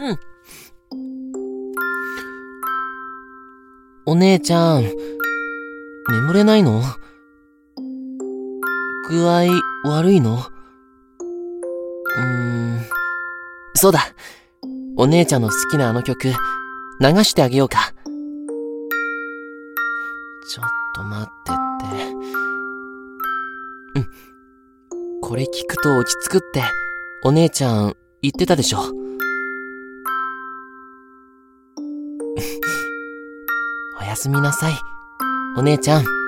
うん。お姉ちゃん、眠れないの？具合悪いの？うーん。そうだ。お姉ちゃんの好きなあの曲、流してあげようか。ちょっと待ってって。うん。これ聞くと落ち着くって、お姉ちゃん言ってたでしょ。おやすみなさい、お姉ちゃん。